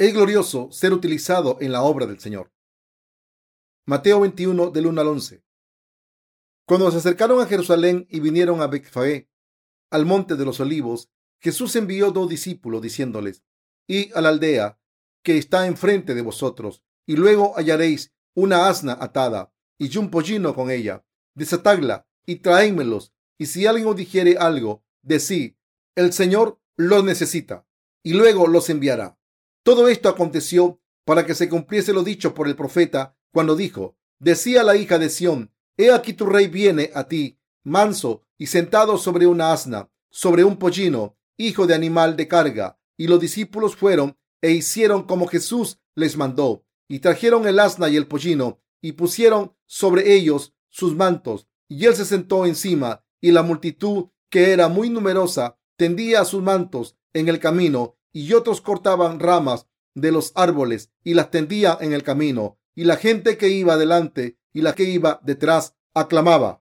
Es glorioso ser utilizado en la obra del Señor. Mateo 21 del 1 al 11. Cuando se acercaron a Jerusalén y vinieron a Becfagé, al monte de los olivos, Jesús envió dos discípulos diciéndoles, y a la aldea que está enfrente de vosotros, y luego hallaréis una asna atada y un pollino con ella. Desatadla y traédmelos. Y si alguien os dijere algo, decí, el Señor los necesita, y luego los enviará. Todo esto aconteció para que se cumpliese lo dicho por el profeta cuando dijo, decía la hija de Sión, he aquí tu rey viene a ti, manso y sentado sobre una asna, sobre un pollino, hijo de animal de carga. Y los discípulos fueron e hicieron como Jesús les mandó, y trajeron el asna y el pollino, y pusieron sobre ellos sus mantos, y él se sentó encima, y la multitud, que era muy numerosa, tendía sus mantos en el camino, y otros cortaban ramas de los árboles y las tendía en el camino, y la gente que iba delante y la que iba detrás aclamaba,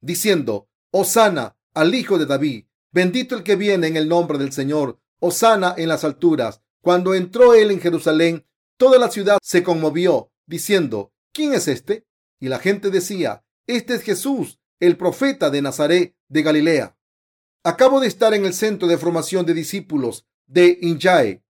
diciendo, Osana al Hijo de David, bendito el que viene en el nombre del Señor, Osana en las alturas. Cuando entró él en Jerusalén, toda la ciudad se conmovió, diciendo, ¿quién es este? Y la gente decía, este es Jesús, el profeta de Nazaret de Galilea. Acabo de estar en el centro de formación de discípulos de Injae.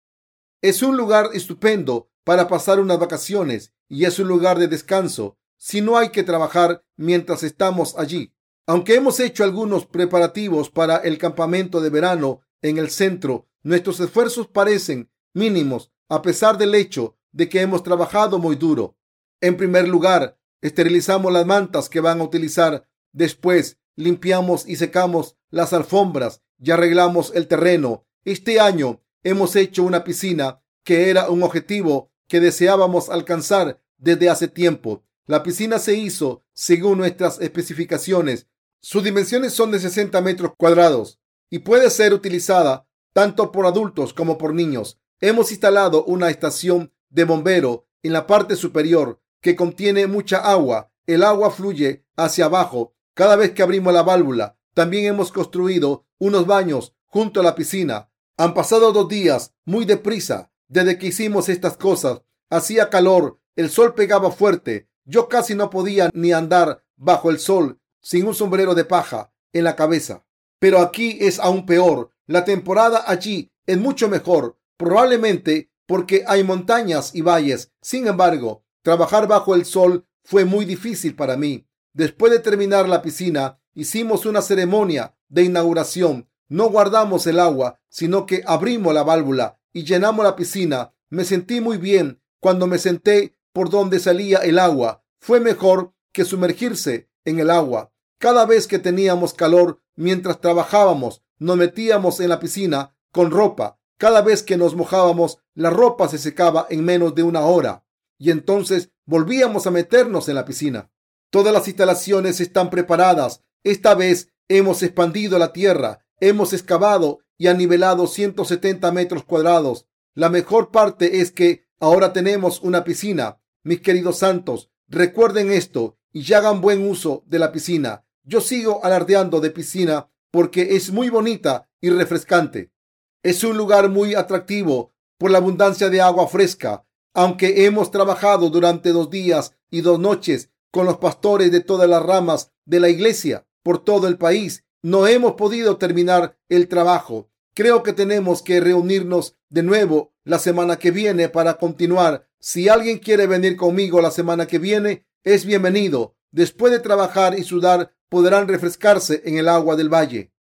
Es un lugar estupendo para pasar unas vacaciones y es un lugar de descanso si no hay que trabajar mientras estamos allí. Aunque hemos hecho algunos preparativos para el campamento de verano en el centro, nuestros esfuerzos parecen mínimos a pesar del hecho de que hemos trabajado muy duro. En primer lugar, esterilizamos las mantas que van a utilizar. Después, limpiamos y secamos las alfombras y arreglamos el terreno. Este año hemos hecho una piscina que era un objetivo que deseábamos alcanzar desde hace tiempo. La piscina se hizo según nuestras especificaciones. Sus dimensiones son de 60 metros cuadrados y puede ser utilizada tanto por adultos como por niños. Hemos instalado una estación de bombero en la parte superior que contiene mucha agua. El agua fluye hacia abajo cada vez que abrimos la válvula. También hemos construido unos baños junto a la piscina. Han pasado dos días muy deprisa desde que hicimos estas cosas. Hacía calor, el sol pegaba fuerte. Yo casi no podía ni andar bajo el sol sin un sombrero de paja en la cabeza. Pero aquí es aún peor. La temporada allí es mucho mejor, probablemente porque hay montañas y valles. Sin embargo, Trabajar bajo el sol fue muy difícil para mí. Después de terminar la piscina, hicimos una ceremonia de inauguración. No guardamos el agua, sino que abrimos la válvula y llenamos la piscina. Me sentí muy bien cuando me senté por donde salía el agua. Fue mejor que sumergirse en el agua. Cada vez que teníamos calor mientras trabajábamos, nos metíamos en la piscina con ropa. Cada vez que nos mojábamos, la ropa se secaba en menos de una hora y entonces volvíamos a meternos en la piscina. Todas las instalaciones están preparadas. Esta vez hemos expandido la tierra, hemos excavado y anivelado 170 metros cuadrados. La mejor parte es que ahora tenemos una piscina. Mis queridos santos, recuerden esto y hagan buen uso de la piscina. Yo sigo alardeando de piscina porque es muy bonita y refrescante. Es un lugar muy atractivo por la abundancia de agua fresca aunque hemos trabajado durante dos días y dos noches con los pastores de todas las ramas de la iglesia por todo el país, no hemos podido terminar el trabajo. Creo que tenemos que reunirnos de nuevo la semana que viene para continuar. Si alguien quiere venir conmigo la semana que viene, es bienvenido. Después de trabajar y sudar, podrán refrescarse en el agua del valle.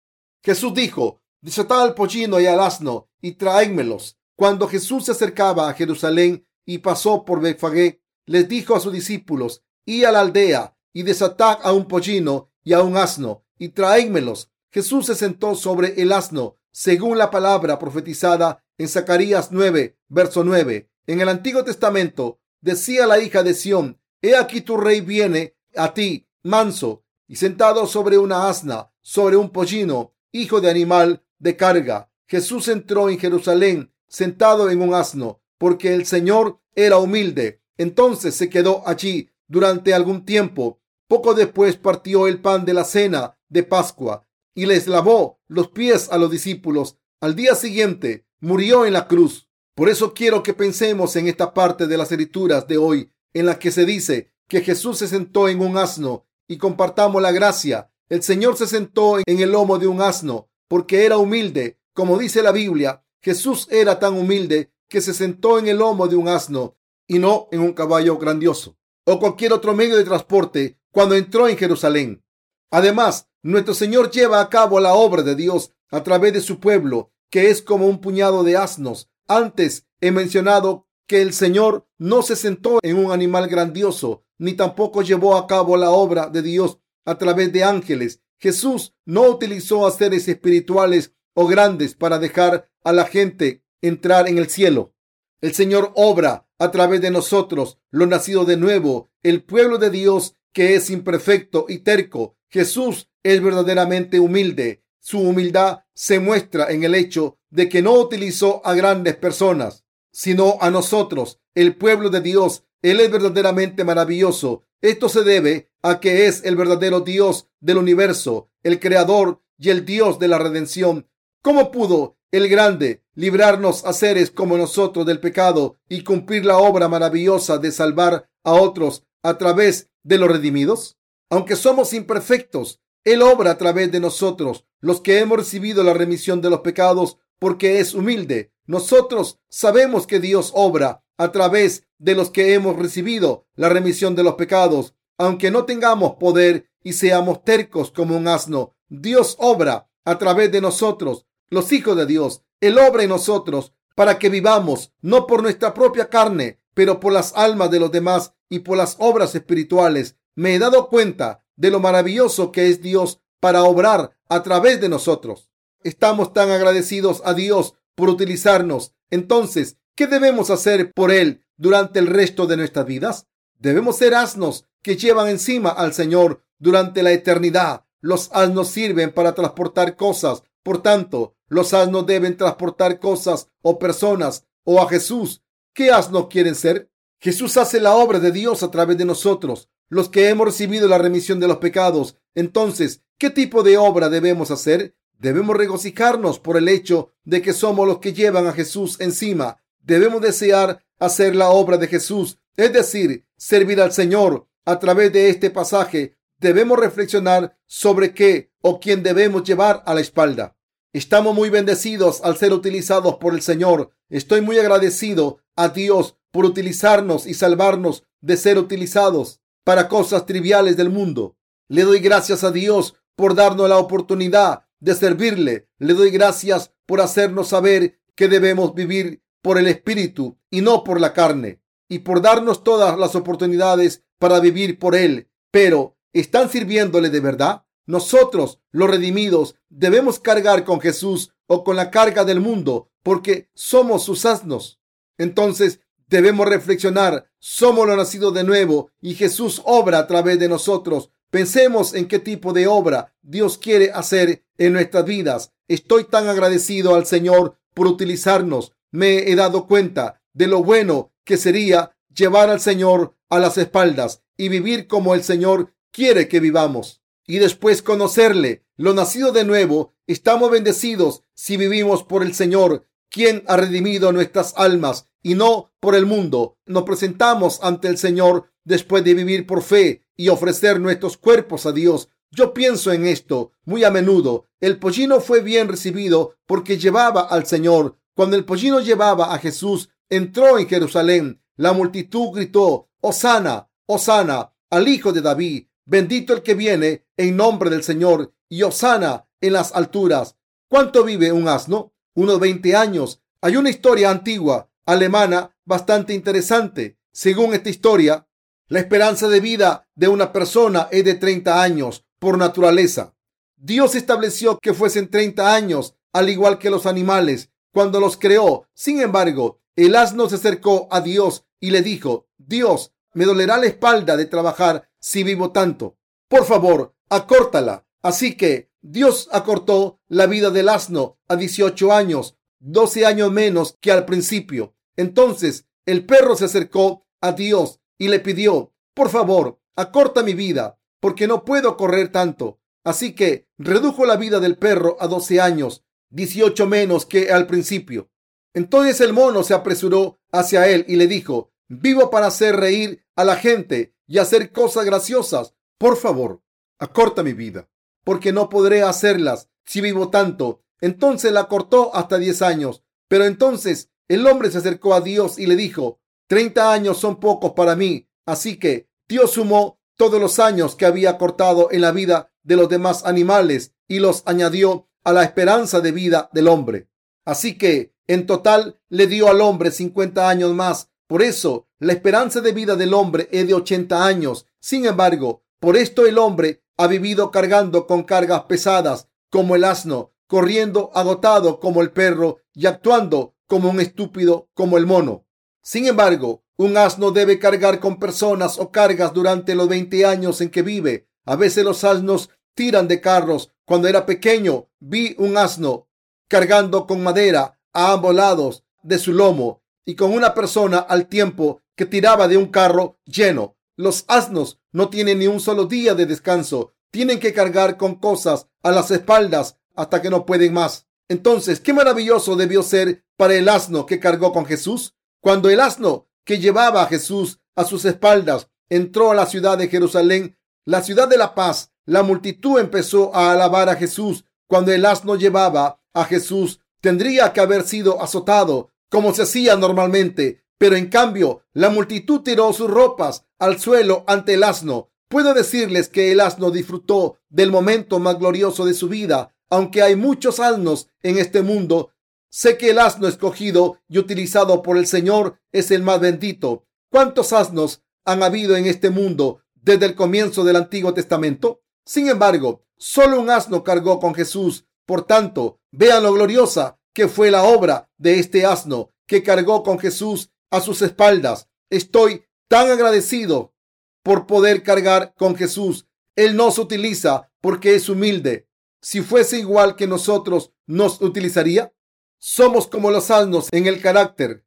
Jesús dijo, desatad al pollino y al asno y traédmelos. Cuando Jesús se acercaba a Jerusalén, y pasó por Befagé, les dijo a sus discípulos, y a la aldea y desatad a un pollino y a un asno y traédmelos. Jesús se sentó sobre el asno, según la palabra profetizada en Zacarías 9, verso 9. En el Antiguo Testamento decía la hija de Sión, he aquí tu rey viene a ti, manso, y sentado sobre una asna, sobre un pollino, hijo de animal de carga. Jesús entró en Jerusalén sentado en un asno, porque el Señor era humilde. Entonces se quedó allí durante algún tiempo. Poco después partió el pan de la cena de Pascua y les lavó los pies a los discípulos. Al día siguiente murió en la cruz Por eso quiero que pensemos en esta parte de las escrituras de hoy en la que se dice que Jesús se sentó en un asno y compartamos la gracia. El Señor se sentó en el lomo de un asno porque era humilde. Como dice la Biblia, Jesús era tan humilde que se sentó en el lomo de un asno y no en un caballo grandioso o cualquier otro medio de transporte cuando entró en Jerusalén. Además, nuestro Señor lleva a cabo la obra de Dios a través de su pueblo, que es como un puñado de asnos. Antes he mencionado que el Señor no se sentó en un animal grandioso, ni tampoco llevó a cabo la obra de Dios a través de ángeles. Jesús no utilizó a seres espirituales o grandes para dejar a la gente entrar en el cielo. El Señor obra a través de nosotros, lo nacido de nuevo, el pueblo de Dios que es imperfecto y terco. Jesús es verdaderamente humilde. Su humildad se muestra en el hecho de que no utilizó a grandes personas, sino a nosotros, el pueblo de Dios. Él es verdaderamente maravilloso. Esto se debe a que es el verdadero Dios del universo, el creador y el Dios de la redención. ¿Cómo pudo el grande librarnos a seres como nosotros del pecado y cumplir la obra maravillosa de salvar a otros a través de los redimidos? Aunque somos imperfectos, Él obra a través de nosotros, los que hemos recibido la remisión de los pecados, porque es humilde. Nosotros sabemos que Dios obra a través de los que hemos recibido la remisión de los pecados. Aunque no tengamos poder y seamos tercos como un asno, Dios obra a través de nosotros, los hijos de Dios. Él obra en nosotros para que vivamos, no por nuestra propia carne, pero por las almas de los demás y por las obras espirituales. Me he dado cuenta de lo maravilloso que es Dios para obrar a través de nosotros. Estamos tan agradecidos a Dios por utilizarnos. Entonces, ¿qué debemos hacer por Él durante el resto de nuestras vidas? Debemos ser asnos que llevan encima al Señor durante la eternidad. Los asnos sirven para transportar cosas. Por tanto, los asnos deben transportar cosas o personas o a Jesús. ¿Qué asnos quieren ser? Jesús hace la obra de Dios a través de nosotros, los que hemos recibido la remisión de los pecados. Entonces, ¿qué tipo de obra debemos hacer? Debemos regocijarnos por el hecho de que somos los que llevan a Jesús encima. Debemos desear hacer la obra de Jesús, es decir, servir al Señor. A través de este pasaje debemos reflexionar sobre qué o quién debemos llevar a la espalda. Estamos muy bendecidos al ser utilizados por el Señor. Estoy muy agradecido a Dios por utilizarnos y salvarnos de ser utilizados para cosas triviales del mundo. Le doy gracias a Dios por darnos la oportunidad de servirle. Le doy gracias por hacernos saber que debemos vivir por el Espíritu y no por la carne, y por darnos todas las oportunidades para vivir por Él. Pero, ¿están sirviéndole de verdad? Nosotros, los redimidos, debemos cargar con Jesús o con la carga del mundo, porque somos sus asnos. Entonces, debemos reflexionar, somos los nacidos de nuevo y Jesús obra a través de nosotros. Pensemos en qué tipo de obra Dios quiere hacer en nuestras vidas. Estoy tan agradecido al Señor por utilizarnos. Me he dado cuenta de lo bueno que sería llevar al Señor a las espaldas y vivir como el Señor quiere que vivamos. Y después conocerle, lo nacido de nuevo, estamos bendecidos si vivimos por el Señor, quien ha redimido nuestras almas y no por el mundo. Nos presentamos ante el Señor después de vivir por fe y ofrecer nuestros cuerpos a Dios. Yo pienso en esto muy a menudo. El pollino fue bien recibido porque llevaba al Señor. Cuando el pollino llevaba a Jesús, entró en Jerusalén. La multitud gritó, Osana, Osana, al Hijo de David. Bendito el que viene en nombre del Señor y Osana en las alturas. ¿Cuánto vive un asno? Unos 20 años. Hay una historia antigua alemana bastante interesante. Según esta historia, la esperanza de vida de una persona es de 30 años por naturaleza. Dios estableció que fuesen 30 años, al igual que los animales, cuando los creó. Sin embargo, el asno se acercó a Dios y le dijo, Dios, me dolerá la espalda de trabajar si vivo tanto. Por favor, acórtala. Así que Dios acortó la vida del asno a 18 años, 12 años menos que al principio. Entonces el perro se acercó a Dios y le pidió, por favor, acorta mi vida, porque no puedo correr tanto. Así que redujo la vida del perro a 12 años, 18 menos que al principio. Entonces el mono se apresuró hacia él y le dijo, vivo para hacer reír a la gente y hacer cosas graciosas. Por favor, acorta mi vida, porque no podré hacerlas si vivo tanto. Entonces la cortó hasta diez años. Pero entonces el hombre se acercó a Dios y le dijo, treinta años son pocos para mí. Así que Dios sumó todos los años que había cortado en la vida de los demás animales y los añadió a la esperanza de vida del hombre. Así que en total le dio al hombre 50 años más. Por eso la esperanza de vida del hombre es de 80 años. Sin embargo, por esto el hombre ha vivido cargando con cargas pesadas como el asno, corriendo agotado como el perro y actuando como un estúpido como el mono. Sin embargo, un asno debe cargar con personas o cargas durante los 20 años en que vive. A veces los asnos tiran de carros. Cuando era pequeño, vi un asno cargando con madera a ambos lados de su lomo y con una persona al tiempo que tiraba de un carro lleno. Los asnos no tienen ni un solo día de descanso. Tienen que cargar con cosas a las espaldas hasta que no pueden más. Entonces, qué maravilloso debió ser para el asno que cargó con Jesús. Cuando el asno que llevaba a Jesús a sus espaldas entró a la ciudad de Jerusalén, la ciudad de la paz, la multitud empezó a alabar a Jesús. Cuando el asno llevaba a Jesús, tendría que haber sido azotado como se hacía normalmente, pero en cambio la multitud tiró sus ropas al suelo ante el asno. Puedo decirles que el asno disfrutó del momento más glorioso de su vida. Aunque hay muchos asnos en este mundo, sé que el asno escogido y utilizado por el Señor es el más bendito. ¿Cuántos asnos han habido en este mundo desde el comienzo del Antiguo Testamento? Sin embargo, solo un asno cargó con Jesús. Por tanto, vean lo gloriosa que fue la obra de este asno que cargó con Jesús a sus espaldas. Estoy tan agradecido por poder cargar con Jesús. Él nos utiliza porque es humilde. Si fuese igual que nosotros, ¿nos utilizaría? Somos como los asnos en el carácter.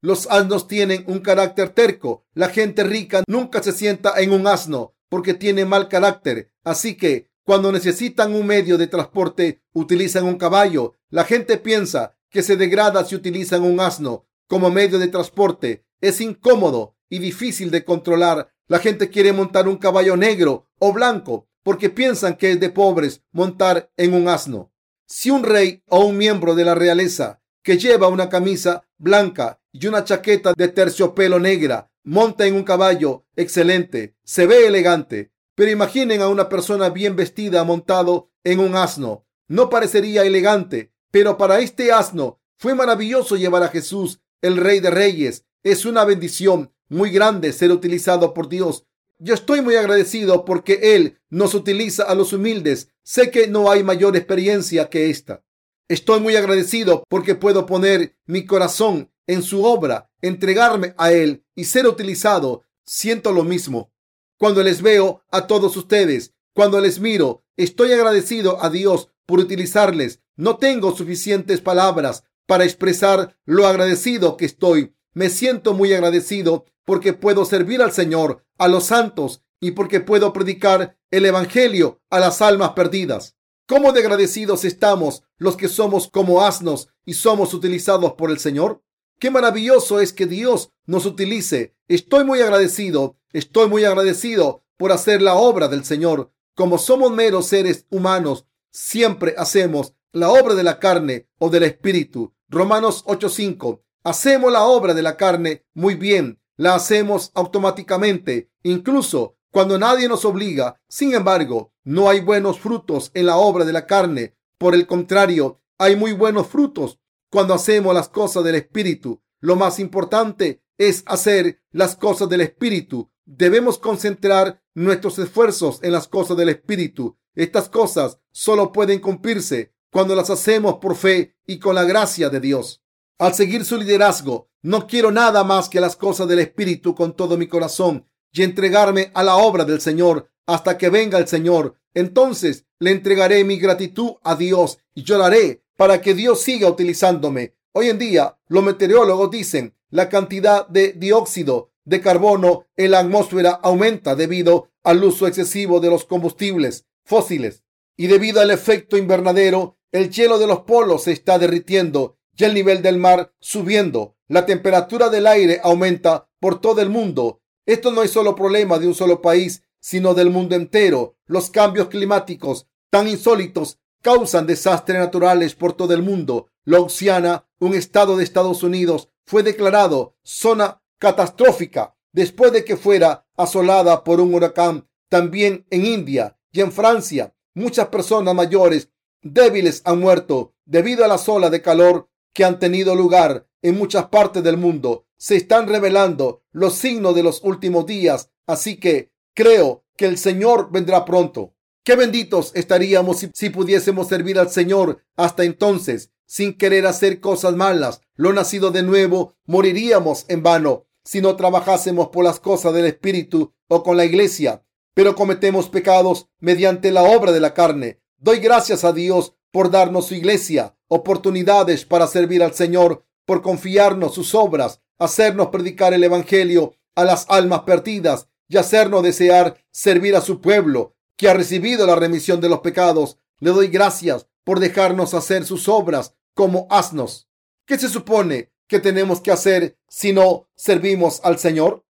Los asnos tienen un carácter terco. La gente rica nunca se sienta en un asno porque tiene mal carácter. Así que cuando necesitan un medio de transporte, utilizan un caballo. La gente piensa que se degrada si utilizan un asno como medio de transporte. Es incómodo y difícil de controlar. La gente quiere montar un caballo negro o blanco porque piensan que es de pobres montar en un asno. Si un rey o un miembro de la realeza que lleva una camisa blanca y una chaqueta de terciopelo negra monta en un caballo excelente, se ve elegante, pero imaginen a una persona bien vestida montado en un asno. No parecería elegante, pero para este asno fue maravilloso llevar a Jesús, el Rey de Reyes. Es una bendición muy grande ser utilizado por Dios. Yo estoy muy agradecido porque Él nos utiliza a los humildes. Sé que no hay mayor experiencia que esta. Estoy muy agradecido porque puedo poner mi corazón en su obra, entregarme a Él y ser utilizado. Siento lo mismo. Cuando les veo a todos ustedes, cuando les miro, estoy agradecido a Dios por utilizarles. No tengo suficientes palabras para expresar lo agradecido que estoy. Me siento muy agradecido porque puedo servir al Señor, a los santos y porque puedo predicar el Evangelio a las almas perdidas. ¿Cómo de agradecidos estamos los que somos como asnos y somos utilizados por el Señor? Qué maravilloso es que Dios nos utilice. Estoy muy agradecido, estoy muy agradecido por hacer la obra del Señor. Como somos meros seres humanos, siempre hacemos la obra de la carne o del espíritu. Romanos 8:5. Hacemos la obra de la carne muy bien, la hacemos automáticamente, incluso cuando nadie nos obliga. Sin embargo, no hay buenos frutos en la obra de la carne. Por el contrario, hay muy buenos frutos cuando hacemos las cosas del Espíritu. Lo más importante es hacer las cosas del Espíritu. Debemos concentrar nuestros esfuerzos en las cosas del Espíritu. Estas cosas solo pueden cumplirse cuando las hacemos por fe y con la gracia de Dios. Al seguir su liderazgo, no quiero nada más que las cosas del Espíritu con todo mi corazón y entregarme a la obra del Señor hasta que venga el Señor. Entonces le entregaré mi gratitud a Dios y lloraré para que Dios siga utilizándome. Hoy en día, los meteorólogos dicen la cantidad de dióxido de carbono en la atmósfera aumenta debido al uso excesivo de los combustibles fósiles y debido al efecto invernadero, el hielo de los polos se está derritiendo y el nivel del mar subiendo. La temperatura del aire aumenta por todo el mundo. Esto no es solo problema de un solo país, sino del mundo entero. Los cambios climáticos tan insólitos causan desastres naturales por todo el mundo. Louisiana, un estado de Estados Unidos, fue declarado zona catastrófica después de que fuera asolada por un huracán. También en India y en Francia, muchas personas mayores débiles han muerto debido a las olas de calor que han tenido lugar en muchas partes del mundo. Se están revelando los signos de los últimos días, así que creo que el Señor vendrá pronto. Qué benditos estaríamos si, pudiésemos servir al Señor hasta entonces, sin querer hacer cosas malas. Lo nacido de nuevo, moriríamos en vano si no trabajásemos por las cosas del Espíritu o con la iglesia, pero cometemos pecados mediante la obra de la carne. Doy gracias a Dios por darnos su iglesia, oportunidades para servir al Señor, por confiarnos sus obras, hacernos predicar el Evangelio a las almas perdidas y hacernos desear servir a su pueblo que ha recibido la remisión de los pecados. Le doy gracias por dejarnos hacer sus obras como asnos. ¿Qué se supone que tenemos que hacer si no servimos al Señor?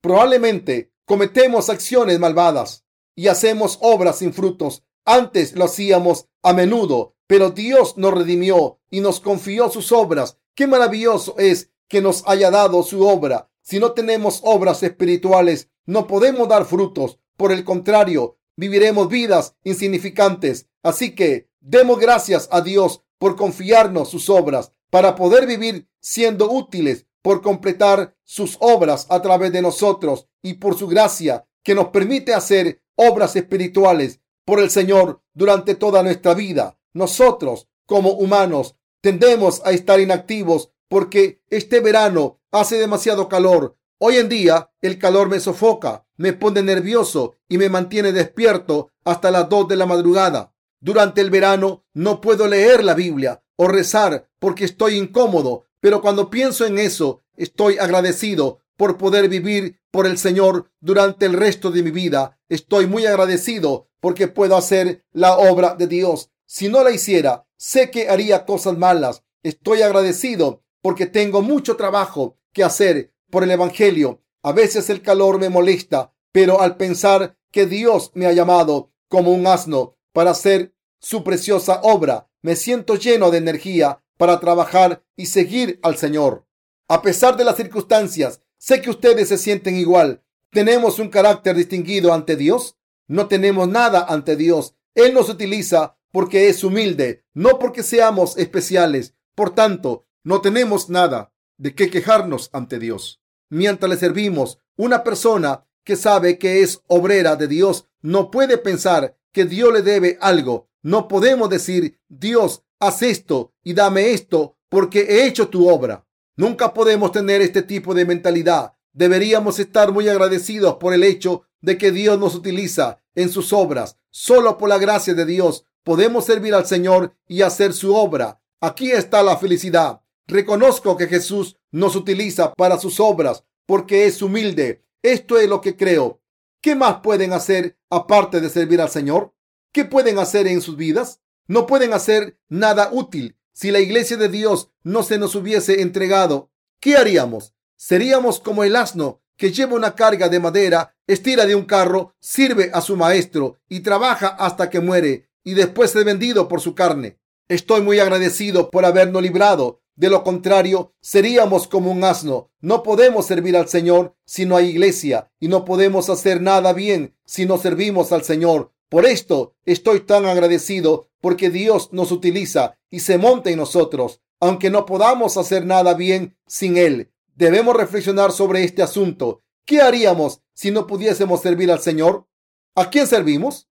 Probablemente cometemos acciones malvadas y hacemos obras sin frutos. Antes lo hacíamos a menudo, pero Dios nos redimió y nos confió sus obras. Qué maravilloso es que nos haya dado su obra. Si no tenemos obras espirituales, no podemos dar frutos. Por el contrario, viviremos vidas insignificantes. Así que demos gracias a Dios por confiarnos sus obras para poder vivir siendo útiles, por completar sus obras a través de nosotros y por su gracia que nos permite hacer obras espirituales por el Señor durante toda nuestra vida. Nosotros, como humanos, tendemos a estar inactivos porque este verano hace demasiado calor. Hoy en día el calor me sofoca, me pone nervioso y me mantiene despierto hasta las 2 de la madrugada. Durante el verano no puedo leer la Biblia o rezar porque estoy incómodo, pero cuando pienso en eso, estoy agradecido por poder vivir por el Señor durante el resto de mi vida. Estoy muy agradecido porque puedo hacer la obra de Dios. Si no la hiciera, sé que haría cosas malas. Estoy agradecido porque tengo mucho trabajo que hacer por el Evangelio. A veces el calor me molesta, pero al pensar que Dios me ha llamado como un asno para hacer su preciosa obra, me siento lleno de energía para trabajar y seguir al Señor. A pesar de las circunstancias, sé que ustedes se sienten igual. ¿Tenemos un carácter distinguido ante Dios? No tenemos nada ante Dios. Él nos utiliza porque es humilde, no porque seamos especiales. Por tanto, no tenemos nada de qué quejarnos ante Dios. Mientras le servimos, una persona que sabe que es obrera de Dios no puede pensar que Dios le debe algo. No podemos decir, Dios, haz esto y dame esto porque he hecho tu obra. Nunca podemos tener este tipo de mentalidad. Deberíamos estar muy agradecidos por el hecho de que Dios nos utiliza en sus obras. Solo por la gracia de Dios podemos servir al Señor y hacer su obra. Aquí está la felicidad. Reconozco que Jesús nos utiliza para sus obras porque es humilde. Esto es lo que creo. ¿Qué más pueden hacer aparte de servir al Señor? ¿Qué pueden hacer en sus vidas? No pueden hacer nada útil. Si la iglesia de Dios no se nos hubiese entregado, ¿qué haríamos? Seríamos como el asno que lleva una carga de madera, estira de un carro, sirve a su maestro y trabaja hasta que muere y después es vendido por su carne. Estoy muy agradecido por habernos librado. De lo contrario, seríamos como un asno. No podemos servir al Señor si no hay iglesia y no podemos hacer nada bien si no servimos al Señor. Por esto estoy tan agradecido porque Dios nos utiliza y se monta en nosotros, aunque no podamos hacer nada bien sin Él. Debemos reflexionar sobre este asunto. ¿Qué haríamos si no pudiésemos servir al Señor? ¿A quién servimos?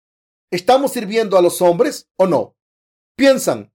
¿Estamos sirviendo a los hombres o no? Piensan,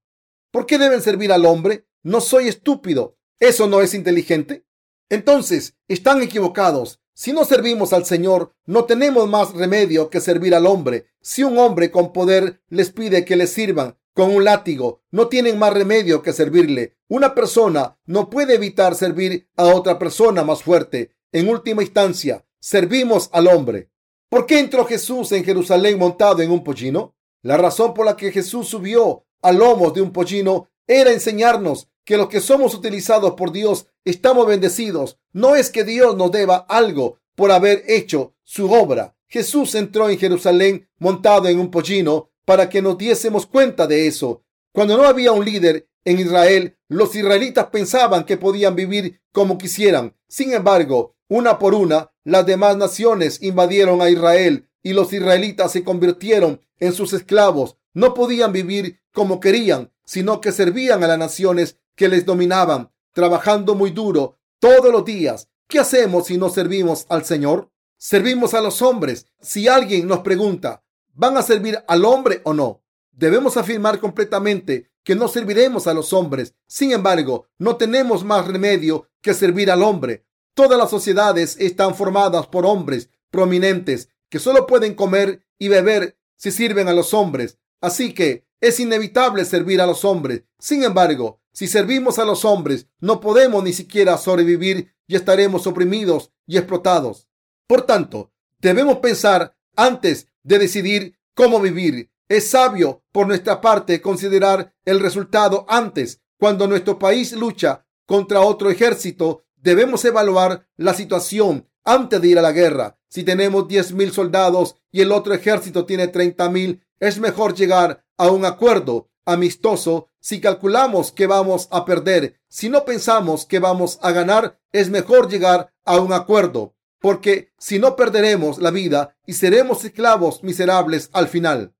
¿por qué deben servir al hombre? No soy estúpido. ¿Eso no es inteligente? Entonces, están equivocados. Si no servimos al Señor, no tenemos más remedio que servir al hombre. Si un hombre con poder les pide que le sirvan, con un látigo. No tienen más remedio que servirle. Una persona no puede evitar servir a otra persona más fuerte. En última instancia, servimos al hombre. ¿Por qué entró Jesús en Jerusalén montado en un pollino? La razón por la que Jesús subió a lomos de un pollino era enseñarnos que los que somos utilizados por Dios estamos bendecidos. No es que Dios nos deba algo por haber hecho su obra. Jesús entró en Jerusalén montado en un pollino para que nos diésemos cuenta de eso. Cuando no había un líder en Israel, los israelitas pensaban que podían vivir como quisieran. Sin embargo, una por una, las demás naciones invadieron a Israel y los israelitas se convirtieron en sus esclavos. No podían vivir como querían, sino que servían a las naciones que les dominaban, trabajando muy duro todos los días. ¿Qué hacemos si no servimos al Señor? Servimos a los hombres. Si alguien nos pregunta, ¿van a servir al hombre o no? Debemos afirmar completamente que no serviremos a los hombres. Sin embargo, no tenemos más remedio que servir al hombre. Todas las sociedades están formadas por hombres prominentes que solo pueden comer y beber si sirven a los hombres. Así que es inevitable servir a los hombres. Sin embargo, si servimos a los hombres, no podemos ni siquiera sobrevivir y estaremos oprimidos y explotados. Por tanto, debemos pensar antes de decidir cómo vivir. Es sabio por nuestra parte considerar el resultado antes. Cuando nuestro país lucha contra otro ejército, debemos evaluar la situación antes de ir a la guerra. Si tenemos diez mil soldados y el otro ejército tiene treinta mil, es mejor llegar a un acuerdo amistoso si calculamos que vamos a perder. Si no pensamos que vamos a ganar, es mejor llegar a un acuerdo, porque si no perderemos la vida y seremos esclavos miserables al final.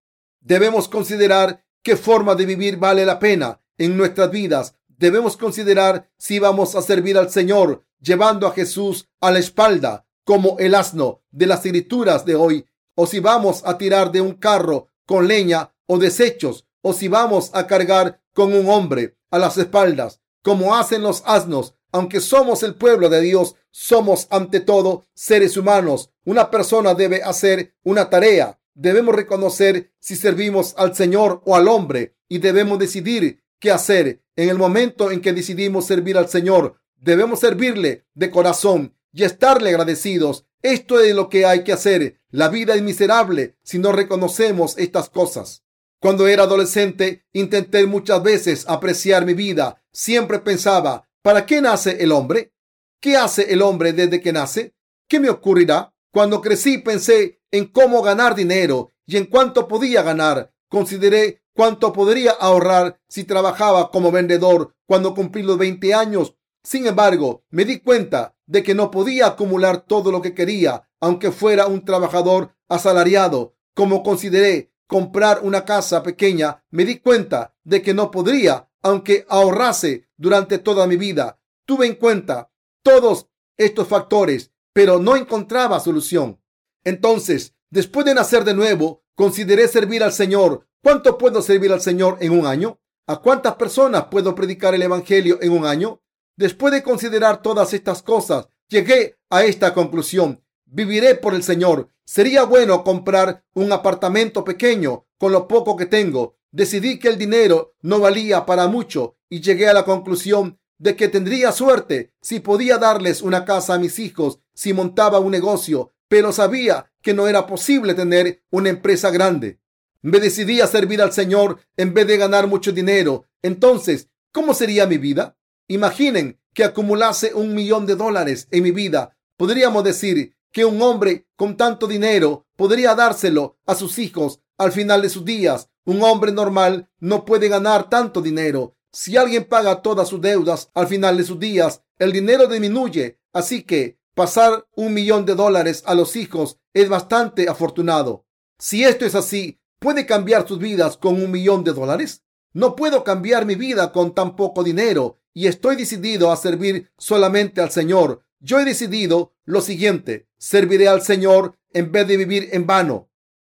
Debemos considerar qué forma de vivir vale la pena en nuestras vidas. Debemos considerar si vamos a servir al Señor llevando a Jesús a la espalda como el asno de las escrituras de hoy, o si vamos a tirar de un carro con leña o desechos, o si vamos a cargar con un hombre a las espaldas, como hacen los asnos. Aunque somos el pueblo de Dios, somos ante todo seres humanos. Una persona debe hacer una tarea. Debemos reconocer si servimos al Señor o al hombre y debemos decidir qué hacer. En el momento en que decidimos servir al Señor, debemos servirle de corazón y estarle agradecidos. Esto es lo que hay que hacer. La vida es miserable si no reconocemos estas cosas. Cuando era adolescente, intenté muchas veces apreciar mi vida. Siempre pensaba, ¿para qué nace el hombre? ¿Qué hace el hombre desde que nace? ¿Qué me ocurrirá? Cuando crecí pensé en cómo ganar dinero y en cuánto podía ganar. Consideré cuánto podría ahorrar si trabajaba como vendedor cuando cumplí los 20 años. Sin embargo, me di cuenta de que no podía acumular todo lo que quería, aunque fuera un trabajador asalariado. Como consideré comprar una casa pequeña, me di cuenta de que no podría, aunque ahorrase durante toda mi vida. Tuve en cuenta todos estos factores, pero no encontraba solución. Entonces, después de nacer de nuevo, consideré servir al Señor. ¿Cuánto puedo servir al Señor en un año? ¿A cuántas personas puedo predicar el Evangelio en un año? Después de considerar todas estas cosas, llegué a esta conclusión. Viviré por el Señor. Sería bueno comprar un apartamento pequeño con lo poco que tengo. Decidí que el dinero no valía para mucho y llegué a la conclusión de que tendría suerte si podía darles una casa a mis hijos si montaba un negocio pero sabía que no era posible tener una empresa grande. Me decidí a servir al Señor en vez de ganar mucho dinero. Entonces, ¿cómo sería mi vida? Imaginen que acumulase un millón de dólares en mi vida. Podríamos decir que un hombre con tanto dinero podría dárselo a sus hijos al final de sus días. Un hombre normal no puede ganar tanto dinero. Si alguien paga todas sus deudas al final de sus días, el dinero disminuye. Así que pasar un millón de dólares a los hijos es bastante afortunado. Si esto es así, ¿puede cambiar sus vidas con un millón de dólares? No puedo cambiar mi vida con tan poco dinero y estoy decidido a servir solamente al Señor. Yo he decidido lo siguiente, serviré al Señor en vez de vivir en vano.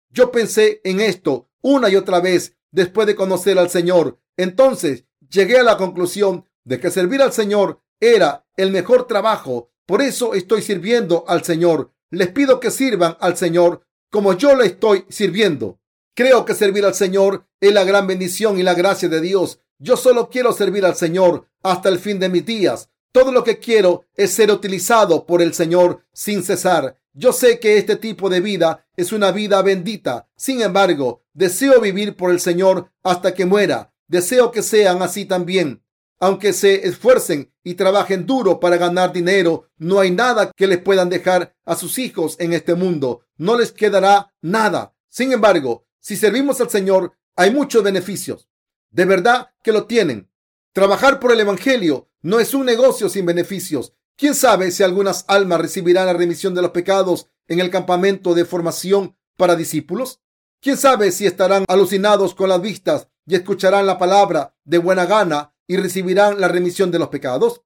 Yo pensé en esto una y otra vez después de conocer al Señor. Entonces llegué a la conclusión de que servir al Señor era el mejor trabajo por eso estoy sirviendo al Señor. Les pido que sirvan al Señor como yo le estoy sirviendo. Creo que servir al Señor es la gran bendición y la gracia de Dios. Yo solo quiero servir al Señor hasta el fin de mis días. Todo lo que quiero es ser utilizado por el Señor sin cesar. Yo sé que este tipo de vida es una vida bendita. Sin embargo, deseo vivir por el Señor hasta que muera. Deseo que sean así también. Aunque se esfuercen y trabajen duro para ganar dinero, no hay nada que les puedan dejar a sus hijos en este mundo. No les quedará nada. Sin embargo, si servimos al Señor, hay muchos beneficios. De verdad que lo tienen. Trabajar por el Evangelio no es un negocio sin beneficios. ¿Quién sabe si algunas almas recibirán la remisión de los pecados en el campamento de formación para discípulos? ¿Quién sabe si estarán alucinados con las vistas y escucharán la palabra de buena gana y recibirán la remisión de los pecados?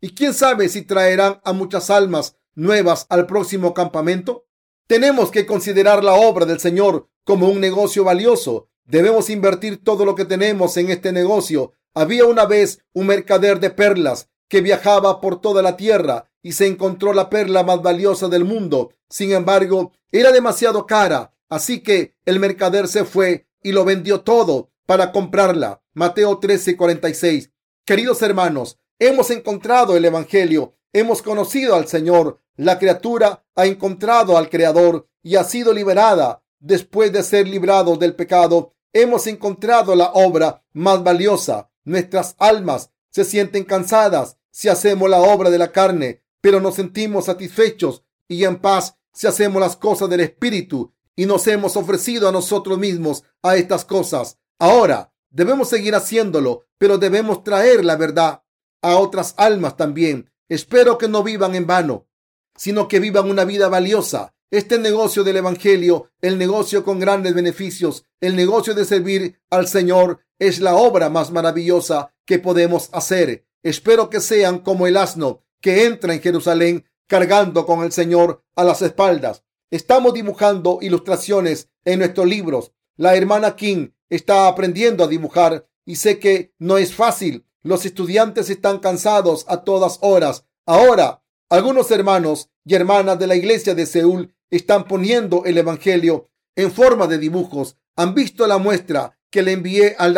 ¿Y quién sabe si traerán a muchas almas nuevas al próximo campamento? Tenemos que considerar la obra del Señor como un negocio valioso. Debemos invertir todo lo que tenemos en este negocio. Había una vez un mercader de perlas que viajaba por toda la tierra y se encontró la perla más valiosa del mundo. Sin embargo, era demasiado cara Así que el mercader se fue y lo vendió todo para comprarla. Mateo 13:46. Queridos hermanos, hemos encontrado el Evangelio, hemos conocido al Señor. La criatura ha encontrado al Creador y ha sido liberada. Después de ser librados del pecado, hemos encontrado la obra más valiosa. Nuestras almas se sienten cansadas si hacemos la obra de la carne, pero nos sentimos satisfechos y en paz si hacemos las cosas del Espíritu y nos hemos ofrecido a nosotros mismos a estas cosas. Ahora debemos seguir haciéndolo, pero debemos traer la verdad a otras almas también. Espero que no vivan en vano, sino que vivan una vida valiosa. Este negocio del Evangelio, el negocio con grandes beneficios, el negocio de servir al Señor, es la obra más maravillosa que podemos hacer. Espero que sean como el asno que entra en Jerusalén cargando con el Señor a las espaldas. Estamos dibujando ilustraciones en nuestros libros. La hermana King está aprendiendo a dibujar y sé que no es fácil. Los estudiantes están cansados a todas horas. Ahora, algunos hermanos y hermanas de la iglesia de Seúl están poniendo el Evangelio en forma de dibujos. ¿Han visto la muestra que le envié al,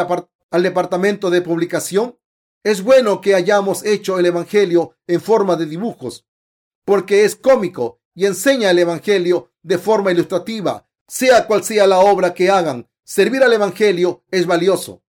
al departamento de publicación? Es bueno que hayamos hecho el Evangelio en forma de dibujos, porque es cómico y enseña el Evangelio de forma ilustrativa, sea cual sea la obra que hagan. Servir al Evangelio es valioso.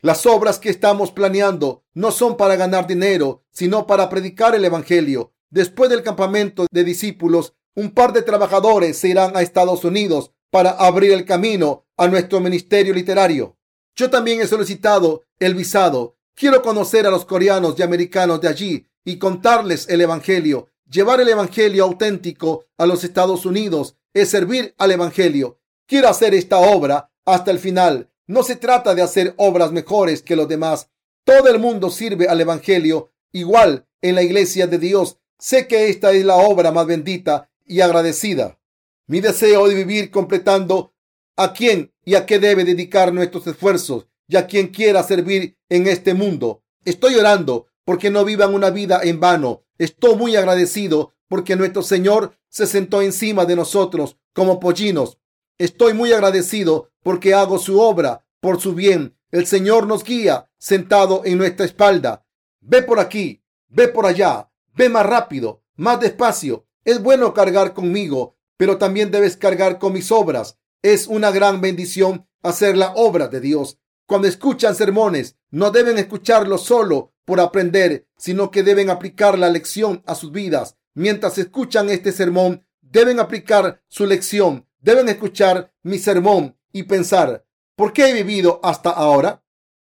Las obras que estamos planeando no son para ganar dinero, sino para predicar el Evangelio. Después del campamento de discípulos, un par de trabajadores se irán a Estados Unidos para abrir el camino a nuestro ministerio literario. Yo también he solicitado el visado. Quiero conocer a los coreanos y americanos de allí y contarles el Evangelio Llevar el Evangelio auténtico a los Estados Unidos es servir al Evangelio. Quiero hacer esta obra hasta el final. No se trata de hacer obras mejores que los demás. Todo el mundo sirve al Evangelio igual en la iglesia de Dios. Sé que esta es la obra más bendita y agradecida. Mi deseo de vivir completando a quién y a qué debe dedicar nuestros esfuerzos y a quien quiera servir en este mundo. Estoy orando porque no vivan una vida en vano. Estoy muy agradecido porque nuestro Señor se sentó encima de nosotros como pollinos. Estoy muy agradecido porque hago su obra por su bien. El Señor nos guía sentado en nuestra espalda. Ve por aquí, ve por allá, ve más rápido, más despacio. Es bueno cargar conmigo, pero también debes cargar con mis obras. Es una gran bendición hacer la obra de Dios. Cuando escuchan sermones, no deben escucharlos solo por aprender, sino que deben aplicar la lección a sus vidas. Mientras escuchan este sermón, deben aplicar su lección, deben escuchar mi sermón y pensar, ¿por qué he vivido hasta ahora?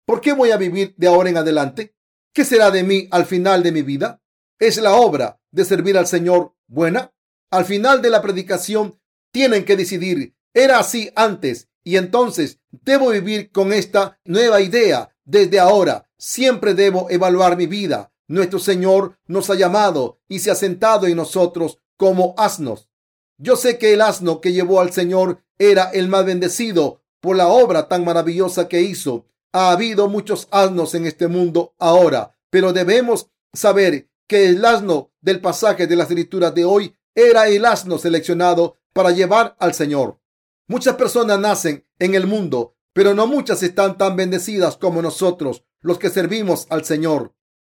¿Por qué voy a vivir de ahora en adelante? ¿Qué será de mí al final de mi vida? ¿Es la obra de servir al Señor buena? Al final de la predicación tienen que decidir, era así antes y entonces debo vivir con esta nueva idea desde ahora. Siempre debo evaluar mi vida. Nuestro Señor nos ha llamado y se ha sentado en nosotros como asnos. Yo sé que el asno que llevó al Señor era el más bendecido por la obra tan maravillosa que hizo. Ha habido muchos asnos en este mundo ahora, pero debemos saber que el asno del pasaje de las escrituras de hoy era el asno seleccionado para llevar al Señor. Muchas personas nacen en el mundo, pero no muchas están tan bendecidas como nosotros, los que servimos al Señor.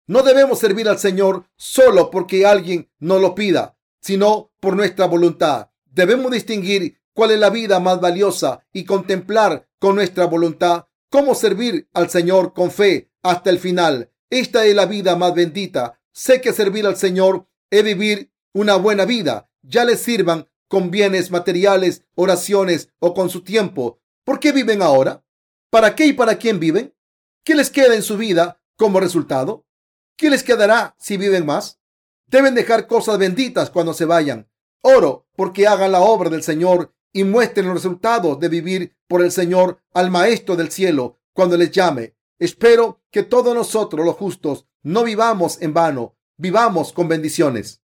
No debemos servir al Señor solo porque alguien nos lo pida, sino por nuestra voluntad. Debemos distinguir cuál es la vida más valiosa y contemplar con nuestra voluntad cómo servir al Señor con fe hasta el final. Esta es la vida más bendita. Sé que servir al Señor es vivir una buena vida. Ya les sirvan con bienes materiales, oraciones o con su tiempo. ¿Por qué viven ahora? ¿Para qué y para quién viven? ¿Qué les queda en su vida como resultado? ¿Qué les quedará si viven más? Deben dejar cosas benditas cuando se vayan. Oro porque hagan la obra del Señor y muestren los resultados de vivir por el Señor al Maestro del cielo cuando les llame. Espero que todos nosotros los justos no vivamos en vano, vivamos con bendiciones.